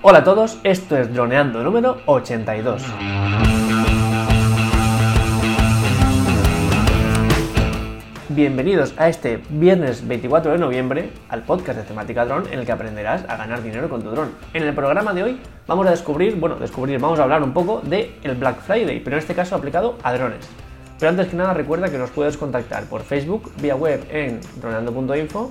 Hola a todos, esto es Droneando número 82. Bienvenidos a este viernes 24 de noviembre al podcast de temática dron en el que aprenderás a ganar dinero con tu dron. En el programa de hoy vamos a descubrir, bueno, descubrir, vamos a hablar un poco de el Black Friday, pero en este caso aplicado a drones. Pero antes que nada recuerda que nos puedes contactar por Facebook, vía web en droneando.info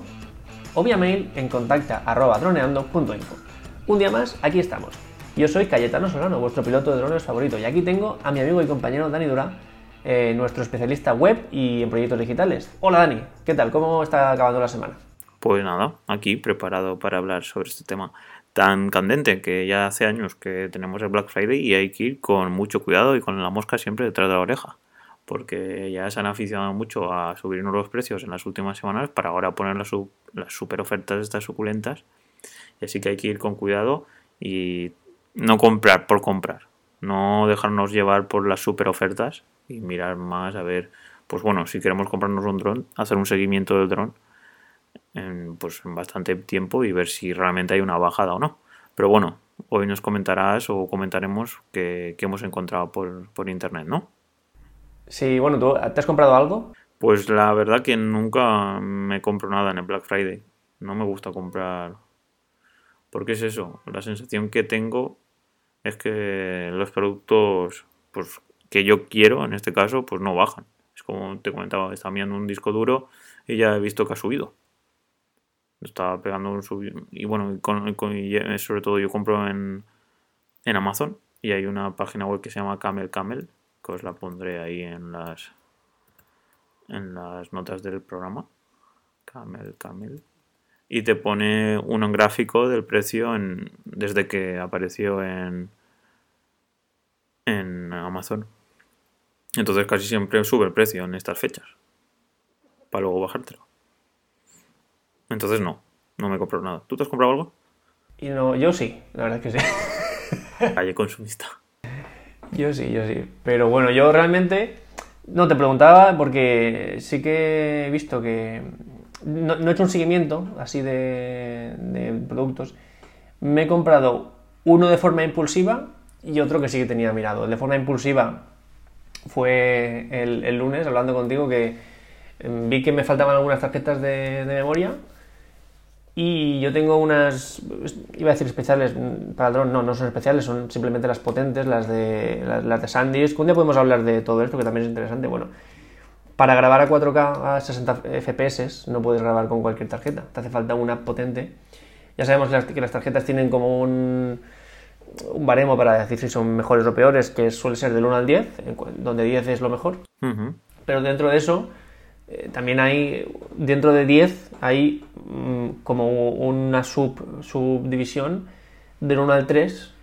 o vía mail en contacta.droneando.info. Un día más, aquí estamos. Yo soy Cayetano Solano, vuestro piloto de drones favorito, y aquí tengo a mi amigo y compañero Dani Dura, eh, nuestro especialista web y en proyectos digitales. Hola Dani, ¿qué tal? ¿Cómo está acabando la semana? Pues nada, aquí preparado para hablar sobre este tema tan candente que ya hace años que tenemos el Black Friday y hay que ir con mucho cuidado y con la mosca siempre detrás de la oreja porque ya se han aficionado mucho a subirnos los precios en las últimas semanas para ahora poner las, super ofertas estas suculentas. Así que hay que ir con cuidado y no comprar por comprar, no dejarnos llevar por las super ofertas y mirar más a ver, pues bueno, si queremos comprarnos un dron, hacer un seguimiento del dron en, pues en bastante tiempo y ver si realmente hay una bajada o no. Pero bueno, hoy nos comentarás o comentaremos que, hemos encontrado por, por internet, ¿no? Sí, bueno, ¿tú te has comprado algo? Pues la verdad que nunca me compro nada en el Black Friday. No me gusta comprar. Porque es eso, la sensación que tengo es que los productos pues, que yo quiero, en este caso, pues no bajan. Es como te comentaba, estaba mirando un disco duro y ya he visto que ha subido. Estaba pegando un subido. Y bueno, sobre todo yo compro en, en Amazon y hay una página web que se llama Camel Camel os la pondré ahí en las en las notas del programa. Camel, Camel. Y te pone un gráfico del precio en, desde que apareció en, en Amazon. Entonces casi siempre sube el precio en estas fechas. Para luego bajártelo. Entonces no, no me compro nada. ¿Tú te has comprado algo? Y no, yo sí, la verdad es que sí. Calle consumista. Yo sí, yo sí. Pero bueno, yo realmente no te preguntaba porque sí que he visto que no, he hecho un seguimiento así de, productos. Me he comprado uno de forma impulsiva y otro que sí que tenía mirado. El de forma impulsiva fue el, lunes hablando contigo que em, vi que me faltaban algunas tarjetas de memoria y yo tengo unas, iba a decir especiales para dron, no, no son especiales, son simplemente las potentes, las de, las, de SanDisk. Un día podemos hablar de todo esto, que también es interesante. Bueno, para grabar a 4K a 60 FPS no puedes grabar con cualquier tarjeta, te hace falta una potente. Ya sabemos que las, tarjetas tienen como un, un baremo para decir si son mejores o peores, que suele ser del 1 al 10, donde 10 es lo mejor. Pero dentro de eso eh, también hay, dentro de 10, hay mm, como una sub, subdivisión del 1 al 3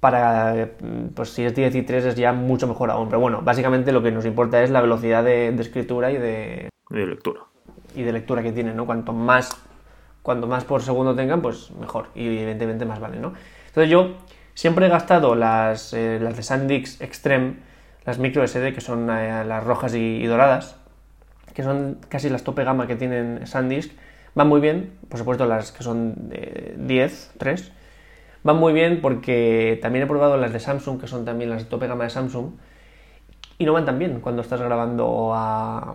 para, mm, pues si es 10 y 3 es ya mucho mejor aún. Pero bueno, básicamente lo que nos importa es la velocidad de, escritura y de, de, lectura. Y de lectura que tienen, ¿no? Cuanto más, cuanto más por segundo tengan, pues mejor. Y evidentemente más vale, ¿no? Entonces yo siempre he gastado las, eh, las de SanDisk Extreme, las micro SD, que son eh, las rojas y doradas, que son casi las tope gama que tienen SanDisk, van muy bien, por supuesto las que son de 10, 3, van muy bien porque también he probado las de Samsung, que son también las tope gama de Samsung, y no van tan bien cuando estás grabando a,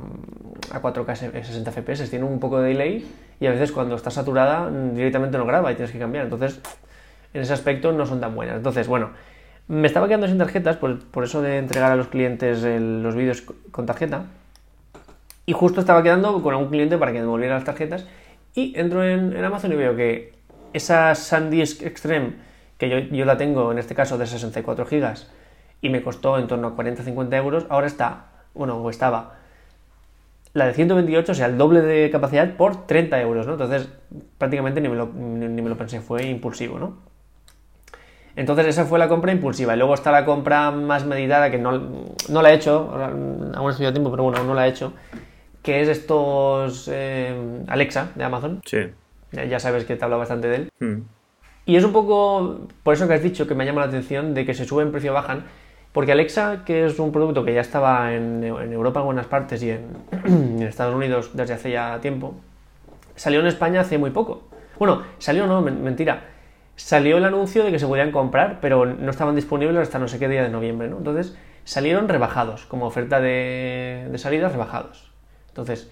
a 4K 60 FPS, tienen un poco de delay y a veces cuando está saturada directamente no graba y tienes que cambiar, entonces en ese aspecto no son tan buenas. Entonces, bueno, me estaba quedando sin tarjetas, por, por eso de entregar a los clientes los vídeos con tarjeta, y justo estaba quedando con un cliente para que me devolviera las tarjetas. Y entro en, Amazon y veo que esa SanDisk Extreme, que yo, la tengo en este caso de 64 GB y me costó en torno a 40-50 euros, ahora está, bueno, o estaba la de 128, o sea, el doble de capacidad por 30 euros, ¿no? Entonces, prácticamente ni me lo, ni, me lo pensé, fue impulsivo, ¿no? Entonces, esa fue la compra impulsiva. Y luego está la compra más meditada, que no, no la he hecho, aún estoy a tiempo, pero bueno, no la he hecho, que es estos eh, Alexa de Amazon. Sí. Ya, sabes que te habla bastante de él. Hmm. Y es un poco por eso que has dicho que me llama la atención de que se suben precio bajan. Porque Alexa, que es un producto que ya estaba en, Europa en buenas partes y en, Estados Unidos desde hace ya tiempo, salió en España hace muy poco. Bueno, salió no, mentira. salió el anuncio de que se podían comprar, pero no estaban disponibles hasta no sé qué día de noviembre, ¿no? Entonces salieron rebajados, como oferta de, de salida, rebajados. Entonces,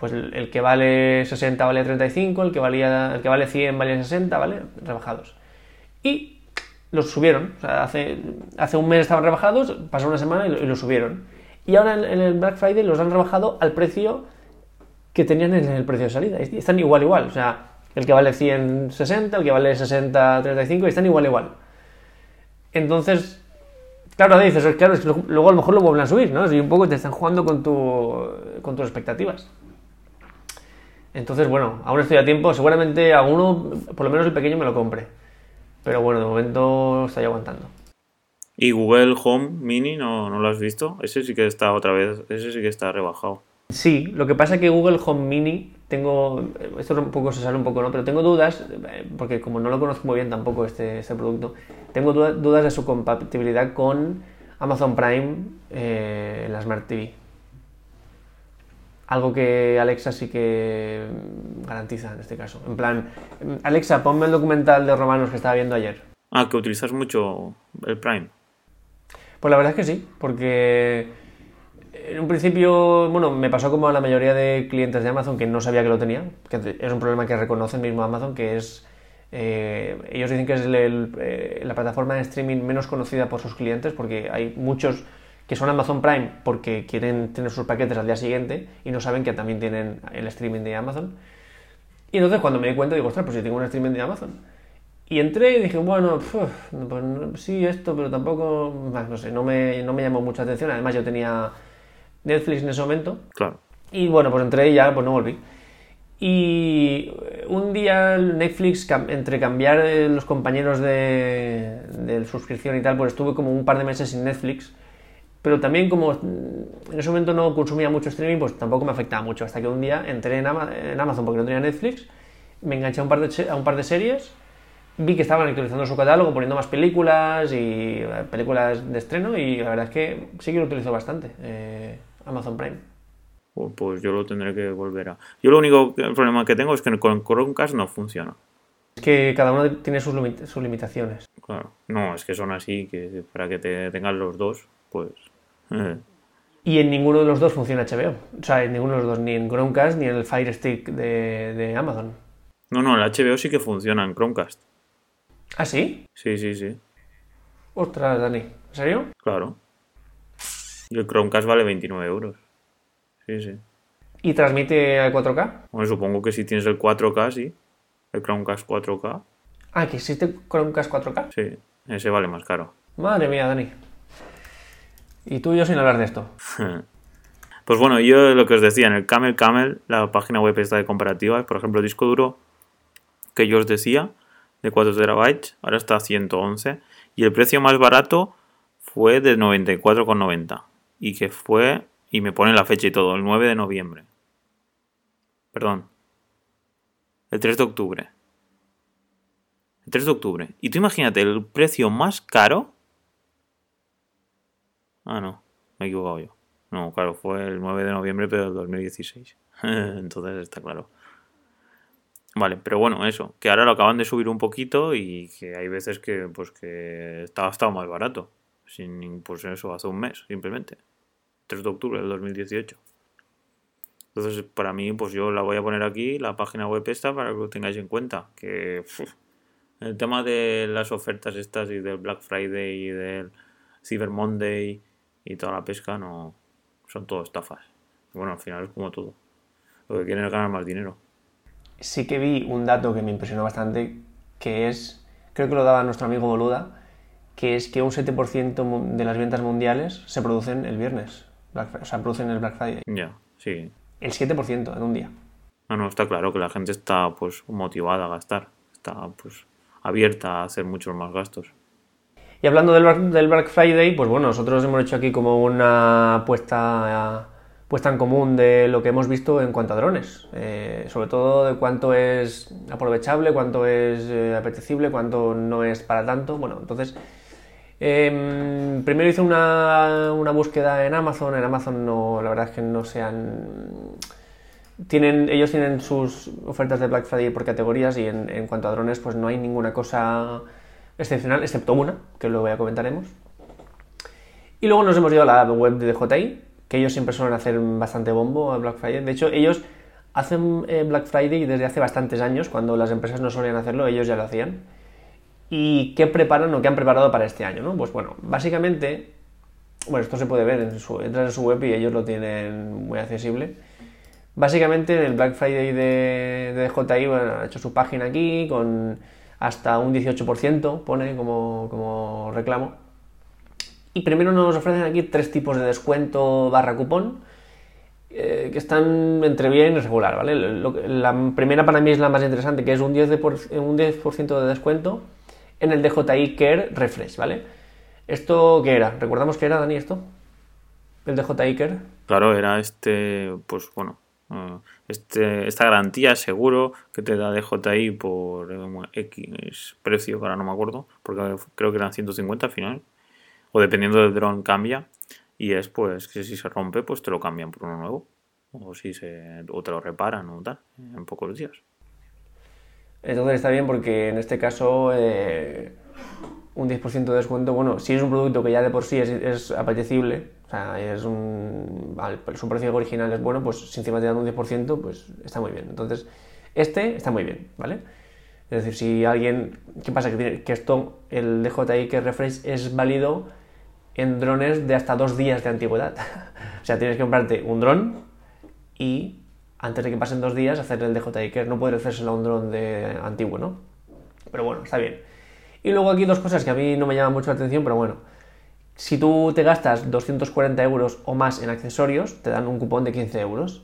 pues el, que vale 60 vale 35, el que, valía, el que vale 100 vale 60, ¿vale? Rebajados. Y los subieron. O sea, hace, hace un mes estaban rebajados, pasó una semana y, los subieron. Y ahora en, el Black Friday los han rebajado al precio que tenían en el precio de salida. Y están igual, igual. O sea, el que vale 100, 60, el que vale 60, 35, y están igual, igual. Entonces, claro, dices, claro, es que luego a lo mejor lo vuelven a subir, ¿no? Y un poco te están jugando con, tu, con tus expectativas. Entonces, bueno, aún estoy a tiempo. Seguramente alguno, por lo menos el pequeño, me lo compre. Pero bueno, de momento estoy aguantando. ¿Y Google Home Mini no, no, lo has visto? Ese sí que está otra vez, ese sí que está rebajado. Sí, lo que pasa es que Google Home Mini, tengo, esto un poco se sale un poco, ¿no? Pero tengo dudas, porque como no lo conozco muy bien tampoco este, este producto, tengo dudas de su compatibilidad con Amazon Prime eh, en la Smart TV. Algo que Alexa sí que garantiza en este caso. En plan, Alexa, ponme el documental de romanos que estaba viendo ayer. Ah, que utilizas mucho el Prime. Pues la verdad es que sí, porque en un principio, bueno, me pasó como a la mayoría de clientes de Amazon que no sabía que lo tenía, que es un problema que reconoce el mismo Amazon, que es, eh, ellos dicen que es el, el, eh, la plataforma de streaming menos conocida por sus clientes, porque hay muchos que son Amazon Prime porque quieren tener sus paquetes al día siguiente y no saben que también tienen el streaming de Amazon. Y entonces cuando me di cuenta digo, ostras, pues si tengo un streaming de Amazon. Y entré y dije, bueno, pues sí, esto, pero tampoco, no sé, no me, no me llamó mucha atención. Además yo tenía Netflix en ese momento. Claro. Y bueno, pues entré y ya, pues no volví. Y un día Netflix, entre cambiar los compañeros de, de suscripción y tal, pues estuve como un par de meses sin Netflix pero también como en ese momento no consumía mucho streaming, pues tampoco me afectaba mucho. Hasta que un día entré en, Amazon porque no tenía Netflix, me enganché a un par de, a un par de series, vi que estaban actualizando su catálogo, poniendo más películas y eh, películas de estreno y la verdad es que sí que lo utilizo bastante, eh, Amazon Prime. Pues yo lo tendré que volver a... Yo lo único problema que tengo es que con Chromecast no funciona. Es que cada uno tiene sus, sus limitaciones. Claro, no, es que son así, que para que te tengan los dos, pues y en ninguno de los dos funciona HBO. O sea, en ninguno de los dos, ni en Chromecast ni en el Fire Stick de, de Amazon. No, no, el HBO sí que funciona en Chromecast. ¿Ah, sí? Sí, sí, sí. Ostras, Dani. ¿En serio? Claro. Y el Chromecast vale 29 euros. Sí, sí. ¿Y transmite a 4K? Bueno, supongo que si tienes el 4K, sí. El Chromecast 4K. Ah, ¿que existe Chromecast 4K? Sí, ese vale más caro. Madre mía, Dani. Y tú y yo sin hablar de esto. Pues bueno, yo lo que os decía, en el Camel Camel, la página web está de comparativas, por ejemplo, el disco duro que yo os decía, de 4 terabytes, ahora está a 111, y el precio más barato fue de 94,90, y que fue, y me pone la fecha y todo, el 9 de noviembre. Perdón. El 3 de octubre. El 3 de octubre. Y tú imagínate, el precio más caro Ah, no, me he equivocado yo. No, claro, fue el 9 de noviembre, pero del 2016. Entonces está claro. Vale, pero bueno, eso, que ahora lo acaban de subir un poquito y que hay veces que pues que estaba estado más barato. Sin pues eso, hace un mes, simplemente. 3 de octubre del 2018. Entonces, para mí, pues yo la voy a poner aquí, la página web esta, para que lo tengáis en cuenta. Que el tema de las ofertas estas y del Black Friday y del Cyber Monday y toda la pesca no son todo estafas. Bueno, al final es como todo. Lo que quieren es ganar más dinero. Sí que vi un dato que me impresionó bastante, que es, creo que lo daba nuestro amigo Boluda, que es que un 7% de las ventas mundiales se producen el viernes. Black, o sea, producen el Black Friday. Ya, sí. El 7% en un día. No, no, está claro que la gente está pues motivada a gastar. Está pues abierta a hacer muchos más gastos. Y hablando del, del, Black Friday, pues bueno, nosotros hemos hecho aquí como una puesta, puesta en común de lo que hemos visto en cuanto a drones. Eh, sobre todo de cuánto es aprovechable, cuánto es eh, apetecible, cuánto no es para tanto. Bueno, entonces, eh, primero hice una, una, búsqueda en Amazon. En Amazon no, la verdad es que no se han tienen, ellos tienen sus ofertas de Black Friday por categorías y en, en cuanto a drones, pues no hay ninguna cosa excepcional, excepto una, que luego ya comentaremos. Y luego nos hemos ido a la web de DJI, que ellos siempre suelen hacer bastante bombo a Black Friday. De hecho, ellos hacen eh, Black Friday desde hace bastantes años, cuando las empresas no solían hacerlo, ellos ya lo hacían. ¿Y qué preparan o qué han preparado para este año? ¿no? Pues bueno, básicamente, bueno, esto se puede ver, en su, entras en su web y ellos lo tienen muy accesible. Básicamente en el Black Friday de, de DJI, bueno, ha hecho su página aquí con hasta un 18%, pone como, como reclamo. Y primero nos ofrecen aquí tres tipos de descuento barra cupón eh, que están entre bien y regular, ¿vale? Lo- la primera para mí es la más interesante, que es un 10%, de por- un 10 de descuento en el DJI Care Refresh, ¿vale? ¿Esto qué era? ¿Recordamos qué era, Dani, esto? El DJI Care. Claro, era este, pues bueno, este, esta garantía seguro que te da DJI por eh, X precio, que ahora no me acuerdo, porque creo que eran 150 al final, o dependiendo del dron cambia, y es pues que si se rompe, pues te lo cambian por uno nuevo, o si se, te lo reparan o tal, en pocos días. Entonces está bien porque en este caso eh, un 10% de descuento, bueno, si es un producto que ya de por sí es, es apetecible, o sea, es un, vale, su precio original es bueno, pues si encima te dan un 10%, pues está muy bien. Entonces, este está muy bien, ¿vale? Es decir, si alguien, ¿qué pasa? Que, que esto, el DJI que refresh es válido en drones de hasta dos días de antigüedad. o sea, tienes que comprarte un dron y antes de que pasen dos días hacer el DJI Care. No puede hacérselo a un dron de antiguo, ¿no? Pero bueno, está bien. Y luego aquí dos cosas que a mí no me llaman mucho la atención, pero bueno. Si tú te gastas 240 euros o más en accesorios, te dan un cupón de 15 euros.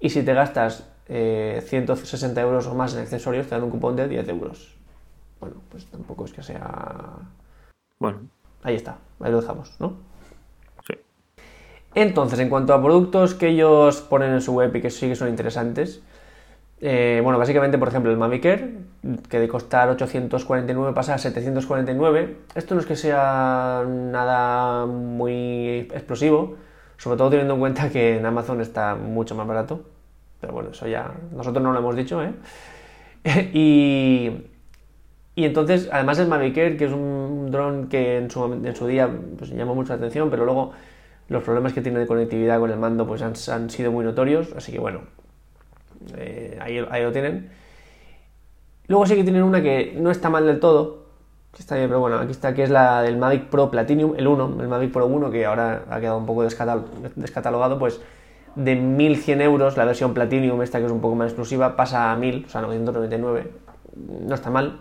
Y si te gastas eh, 160 euros o más en accesorios, te dan un cupón de 10 euros. Bueno, pues tampoco es que sea... Bueno, Ahí está, ahí lo dejamos, ¿no? sí. Entonces, en cuanto a productos que ellos ponen en su web y que sí que son interesantes, eh, bueno, básicamente, por ejemplo, el Mavic Air, que de costar 849 pasa a 749. Esto no es que sea nada muy explosivo, sobre todo teniendo en cuenta que en Amazon está mucho más barato. Pero bueno, eso ya nosotros no lo hemos dicho, ¿eh? y, y entonces, además el Mavic Air, que es un dron que en su, día pues, llamó mucho la atención, pero luego los problemas que tiene de conectividad con el mando pues han sido muy notorios, así que bueno, eh, ahí, lo tienen. Luego sí que tienen una que no está mal del todo, está bien, pero bueno, aquí está, que es la del Mavic Pro Platinum, el 1, el Mavic Pro 1, que ahora ha quedado un poco descatal- descatalogado, pues de 1100 euros, la versión Platinum, esta que es un poco más exclusiva, pasa a 1000, o sea, 999, no está mal.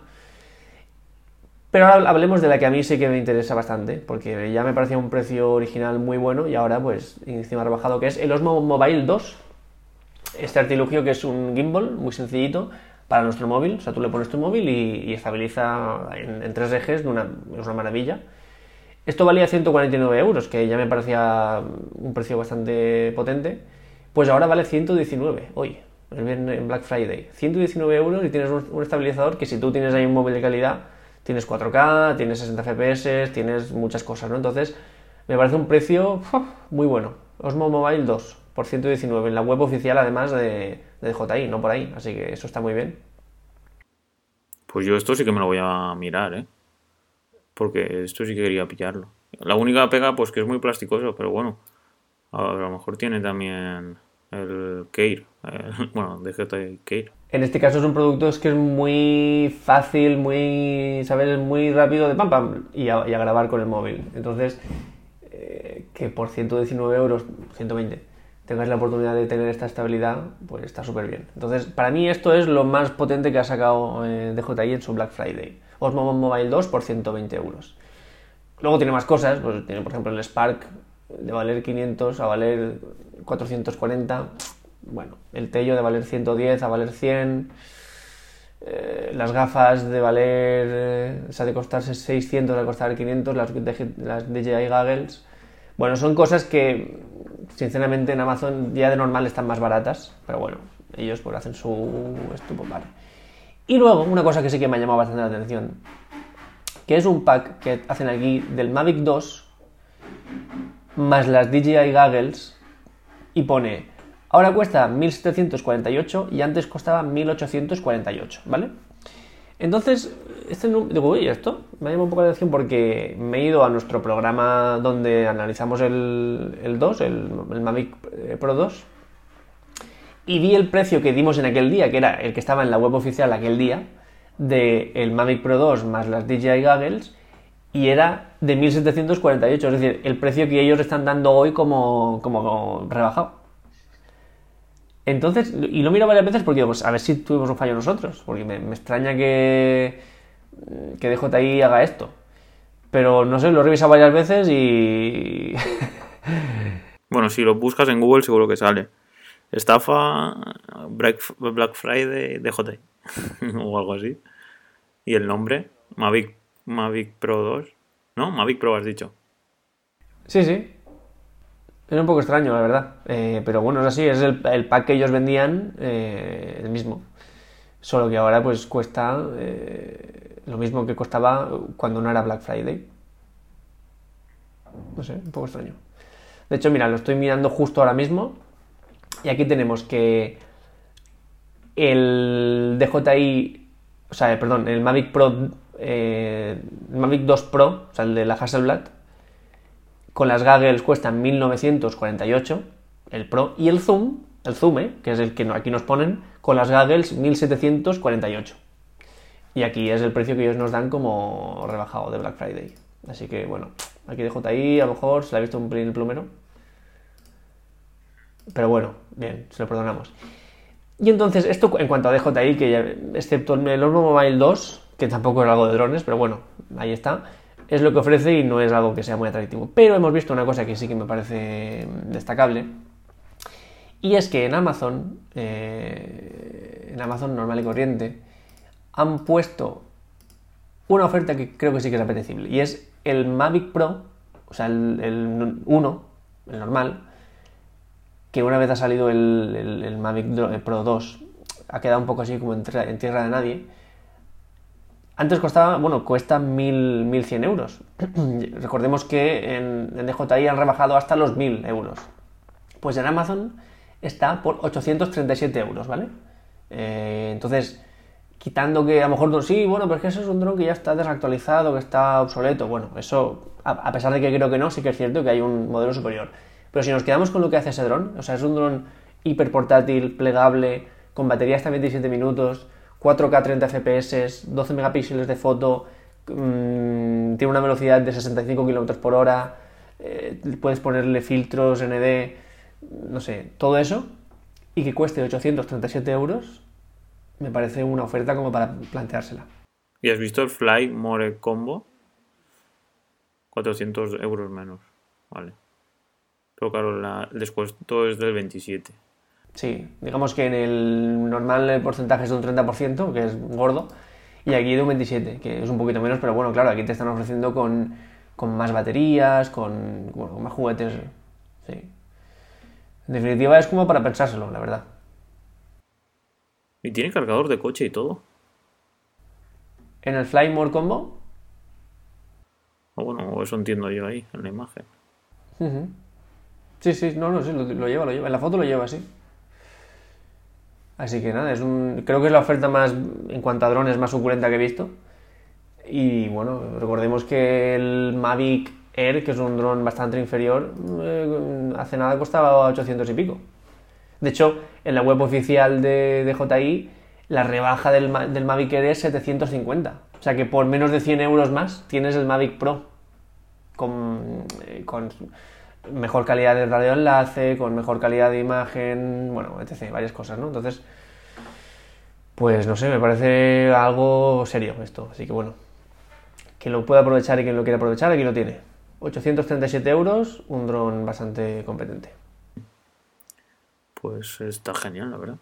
Pero ahora hablemos de la que a mí sí que me interesa bastante, porque ya me parecía un precio original muy bueno y ahora pues encima rebajado, que es el Osmo Mobile 2. Este artilugio que es un gimbal muy sencillito para nuestro móvil, o sea, tú le pones tu móvil y, estabiliza en, tres ejes, es una maravilla. Esto valía 149 euros, que ya me parecía un precio bastante potente. Pues ahora vale 119, hoy, en Black Friday. 119 euros y tienes un, estabilizador que si tú tienes ahí un móvil de calidad, tienes 4K, tienes 60 FPS, tienes muchas cosas, ¿no? Entonces, me parece un precio muy bueno. Osmo Mobile 2 por 119 en la web oficial, además de, de DJI, no por ahí. Así que eso está muy bien. Pues yo esto sí que me lo voy a mirar, ¿eh? Porque esto sí que quería pillarlo. La única pega, pues que es muy plasticoso, pero bueno. A lo mejor tiene también el Care. el- bueno, DJI Care. En este caso es un producto es que es muy fácil, muy, ¿sabes? Muy rápido de pam pam y a, y a grabar con el móvil. Entonces, eh, que por 119 euros, 120, tengas la oportunidad de tener esta estabilidad, pues está súper bien. Entonces, para mí esto es lo más potente que ha sacado eh, DJI en su Black Friday. Osmo Mobile 2 por 120 euros. Luego tiene más cosas, pues tiene por ejemplo el Spark de valer 500 a valer 440. Bueno, el Tello de valer 110 a valer 100. eh, las gafas de valer, eh, o sea, de costarse 600 a costar 500, las, DG las DJI Goggles. Bueno, son cosas que sinceramente en Amazon ya de normal están más baratas, pero bueno, ellos pues hacen su esto, pues vale. Y luego, una cosa que sí que me ha llamado bastante la atención, que es un pack que hacen aquí del Mavic 2 más las DJI Goggles y pone Ahora cuesta 1748 y antes costaba 1848, ¿vale? Entonces, este digo, uy, esto me ha llamado un poco la atención porque me he ido a nuestro programa donde analizamos el, el 2, el, Mavic eh, Pro 2, y vi el precio que dimos en aquel día, que era el que estaba en la web oficial aquel día, del el Mavic Pro 2 más las DJI Goggles, y era de 1748, es decir, el precio que ellos están dando hoy como, como rebajado. Entonces, y lo miro varias veces porque digo, pues a ver si tuvimos un fallo nosotros, porque me, extraña que, que DJI haga esto. Pero no sé, lo he revisado varias veces y... bueno, si lo buscas en Google seguro que sale. Estafa Black, Friday DJI o algo así. Y el nombre, Mavic, Mavic Pro 2. ¿No? Mavic Pro has dicho. Sí, sí. Era un poco extraño, la verdad. Eh, pero bueno, es así, es el, pack que ellos vendían eh, el mismo. Solo que ahora pues cuesta eh, lo mismo que costaba cuando no era Black Friday. No sé, un poco extraño. De hecho, mira, lo estoy mirando justo ahora mismo. Y aquí tenemos que el DJI, o sea, perdón, el Mavic Pro, el Mavic 2 Pro, o sea, el de la Hasselblad, con las Goggles cuestan 1948, el Pro, y el Zoom, el Zoom, ¿eh? que es el que aquí nos ponen, con las Goggles 1748. Y aquí es el precio que ellos nos dan como rebajado de Black Friday. Así que bueno, aquí de JI a lo mejor se le ha visto un pelín el plumero. Pero bueno, bien, se lo perdonamos. Y entonces, esto en cuanto a DJI, que excepto el Osmo Mobile 2, que tampoco es algo de drones, pero bueno, ahí está es lo que ofrece y no es algo que sea muy atractivo. Pero hemos visto una cosa que sí que me parece destacable. Y es que en Amazon, eh, en Amazon normal y corriente, han puesto una oferta que creo que sí que es apetecible. Y es el Mavic Pro, o sea, el, 1, el normal, que una vez ha salido el, Mavic Pro 2, ha quedado un poco así como en tierra de nadie antes costaba, bueno, cuesta 1.100 euros. Recordemos que en, DJI han rebajado hasta los 1.000 euros. Pues en Amazon está por 837 euros, ¿vale? Eh, entonces, quitando que a lo mejor sí, bueno, pero es que eso es un dron que ya está desactualizado, que está obsoleto. Bueno, eso, a, pesar de que creo que no, sí que es cierto que hay un modelo superior. Pero si nos quedamos con lo que hace ese dron, o sea, es un dron hiper portátil, plegable, con batería hasta 27 minutos, 4K 30 FPS, 12 megapíxeles de foto, mm, tiene una velocidad de 65 km por hora, eh, puedes ponerle filtros, ND, no sé, todo eso, y que cueste 837 euros, me parece una oferta como para planteársela. ¿Y has visto el Fly More Combo? 400 euros menos, vale. Pero claro, el descuento es del 27. Sí, digamos que en el normal el porcentaje es de un 30%, que es gordo, y aquí de un 27%, que es un poquito menos, pero bueno, claro, aquí te están ofreciendo con, más baterías, con, más juguetes. Sí. En definitiva es como para pensárselo, la verdad. ¿Y tiene cargador de coche y todo? ¿En el Fly More Combo? bueno, eso entiendo yo ahí, en la imagen. Sí, sí, no, no, sí, lo, lo, lleva, lo lleva. En la foto lo lleva, sí. Así que nada, es un, creo que es la oferta más, en cuanto a drones, más suculenta que he visto. Y bueno, recordemos que el Mavic Air, que es un dron bastante inferior, eh, hace nada costaba 800 y pico. De hecho, en la web oficial de, DJI, la rebaja del, Mavic Air es 750. O sea que por menos de 100 euros más tienes el Mavic Pro. Con, eh, con mejor calidad de radioenlace, con mejor calidad de imagen, bueno, etc. Varias cosas, ¿no? Entonces, pues no sé, me parece algo serio esto. Así que bueno, quien lo pueda aprovechar y quien lo quiera aprovechar, aquí lo tiene. 837 euros, un dron bastante competente. Pues está genial, la verdad.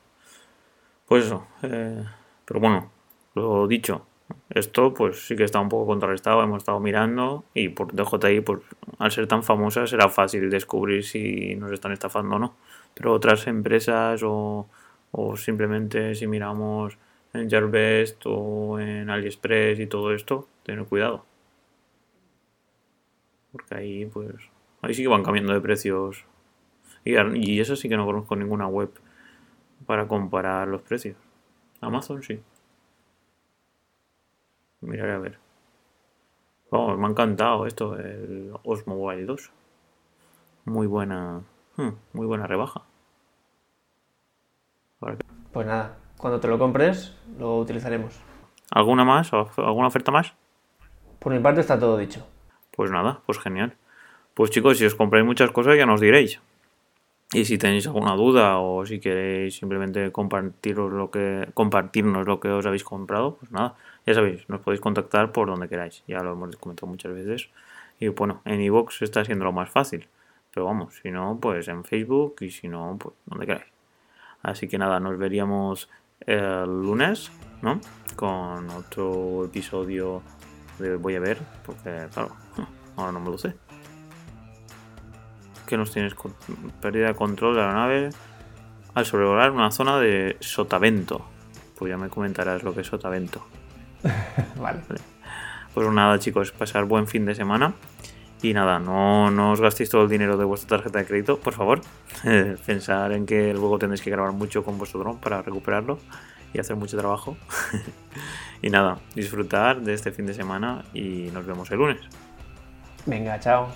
Pues eso, eh, pero bueno, lo dicho, esto pues sí que está un poco contrarrestado, hemos estado mirando y por DJI, pues, al ser tan famosa será fácil descubrir si nos están estafando o no. Pero otras empresas o, o simplemente si miramos en Gearbest o en AliExpress y todo esto, tener cuidado. Porque ahí pues ahí sí que van cambiando de precios Y, y eso sí que no conozco ninguna web para comparar los precios. Amazon sí. Miraré a ver. Vamos, me ha encantado esto, el Osmo Mobile 2. Muy buena, hmm, muy buena rebaja. Pues nada, cuando te lo compres, lo utilizaremos. ¿Alguna más? ¿Alguna oferta más? Por mi parte está todo dicho. Pues nada, pues genial. Pues chicos, si os compráis muchas cosas ya nos diréis. Y si tenéis alguna duda o si queréis simplemente compartiros lo que, compartirnos lo que os habéis comprado, pues nada, ya sabéis, nos podéis contactar por donde queráis. Ya lo hemos comentado muchas veces. Y bueno, en iVoox está siendo lo más fácil. Pero vamos, si no, pues en Facebook y si no, pues donde queráis. Así que nada, nos veríamos el lunes, ¿no? Con otro episodio de Voy a ver, porque claro, ahora no me lo sé. Que nos tienes pérdida de control de la nave al sobrevolar una zona de sotavento. Pues ya me comentarás lo que es sotavento. vale. Pues nada, chicos, pasar buen fin de semana. Y nada, no, no os gastéis todo el dinero de vuestra tarjeta de crédito, por favor. Pensar en que luego tendréis que grabar mucho con vuestro dron para recuperarlo y hacer mucho trabajo. y nada, disfrutar de este fin de semana y nos vemos el lunes. Venga, chao.